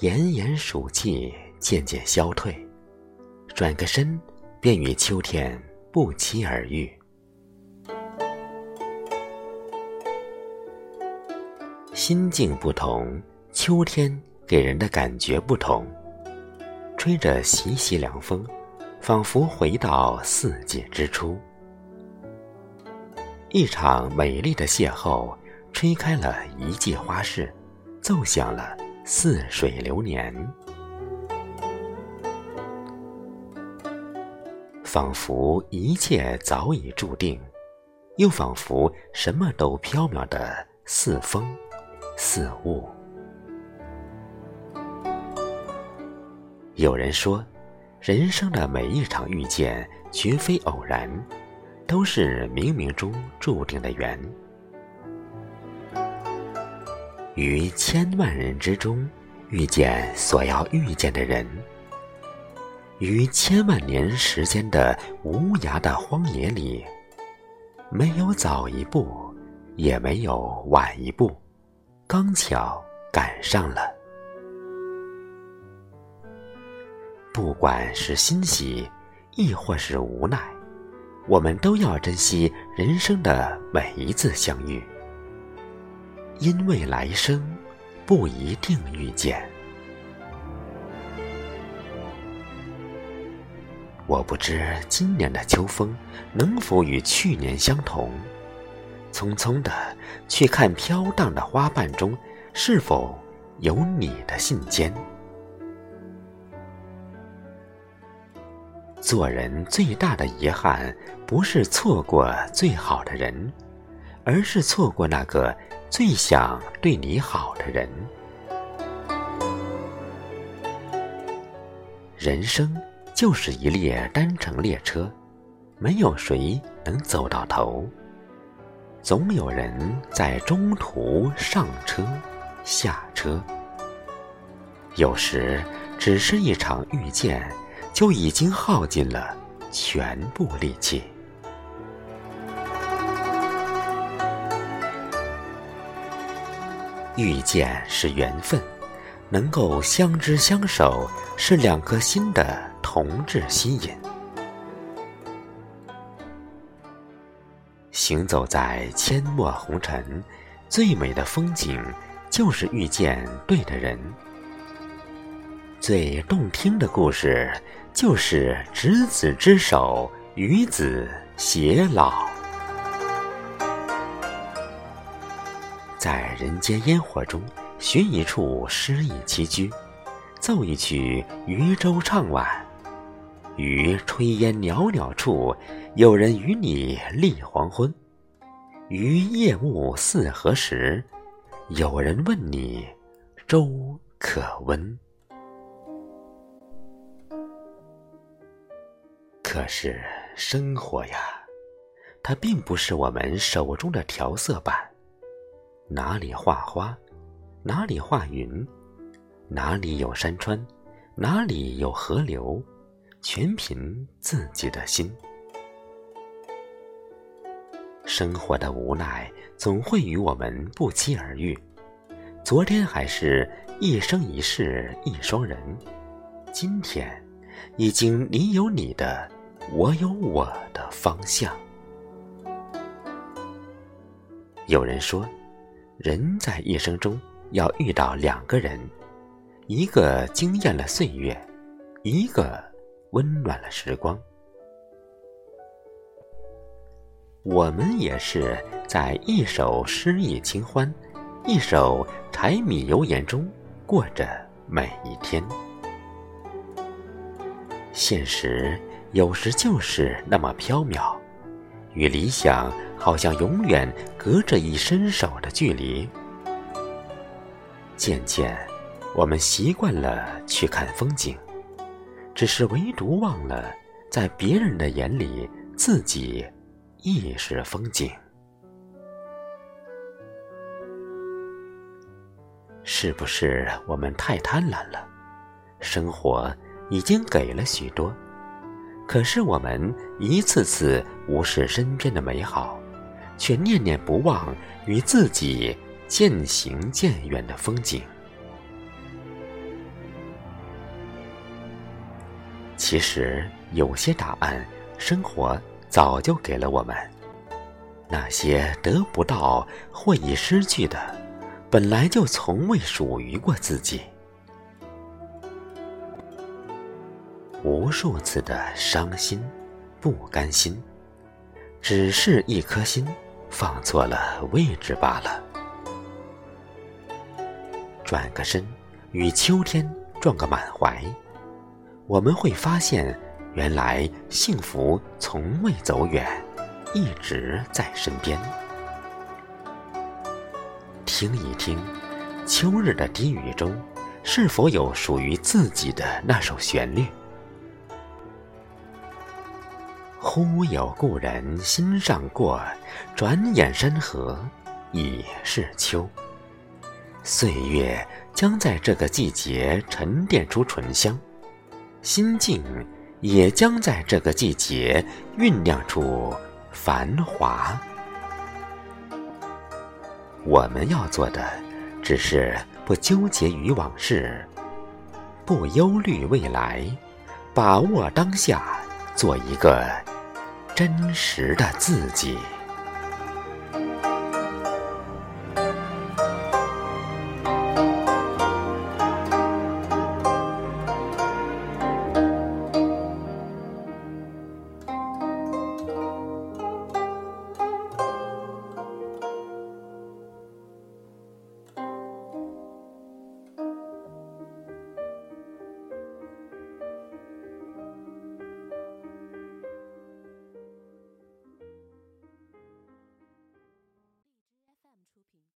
炎炎暑气渐渐消退，转个身便与秋天不期而遇。心境不同，秋天给人的感觉不同。吹着习习凉风，仿佛回到四季之初。一场美丽的邂逅，吹开了一季花事，奏响了似水流年。仿佛一切早已注定，又仿佛什么都飘渺的似风。似雾。有人说，人生的每一场遇见绝非偶然，都是冥冥中注定的缘。于千万人之中遇见所要遇见的人，于千万年时间的无涯的荒野里，没有早一步，也没有晚一步。刚巧赶上了，不管是欣喜，亦或是无奈，我们都要珍惜人生的每一次相遇，因为来生不一定遇见。我不知今年的秋风能否与去年相同。匆匆的去看飘荡的花瓣中，是否有你的信笺？做人最大的遗憾，不是错过最好的人，而是错过那个最想对你好的人。人生就是一列单程列车，没有谁能走到头。总有人在中途上车、下车，有时只是一场遇见，就已经耗尽了全部力气。遇见是缘分，能够相知相守，是两颗心的同志吸引。行走在阡陌红尘，最美的风景就是遇见对的人；最动听的故事就是执子之手，与子偕老。人间烟火中寻一处诗意栖居，奏一曲渔舟唱晚。于炊烟袅袅处，有人与你立黄昏；于夜幕四合时，有人问你粥可温。可是生活呀，它并不是我们手中的调色板，哪里画花，哪里画云，哪里有山川，哪里有河流。全凭自己的心。生活的无奈总会与我们不期而遇。昨天还是一生一世一双人，今天已经你有你的，我有我的方向。有人说，人在一生中要遇到两个人，一个惊艳了岁月，一个。温暖了时光，我们也是在一首诗意清欢、一首柴米油盐中过着每一天。现实有时就是那么飘渺，与理想好像永远隔着一伸手的距离。渐渐，我们习惯了去看风景。只是唯独忘了，在别人的眼里，自己亦是风景。是不是我们太贪婪了？生活已经给了许多，可是我们一次次无视身边的美好却念念不忘与自己渐行渐远的风景。其实有些答案生活早就给了我们那些得不到或已失去的本来就从未属于过自己。无数次的伤心、不甘心，只是一颗心放错了位置罢了。转个身，与秋天撞个满怀，我们会发现，原来幸福从未走远，一直在身边。听一听，秋日的低语中，是否有属于自己的那首旋律？忽有故人心上过，转眼山河已是秋。岁月将在这个季节沉淀出醇香，心境也将在这个季节酝酿出繁华。我们要做的，只是不纠结于往事，不忧虑未来，把握当下，做一个真实的自己。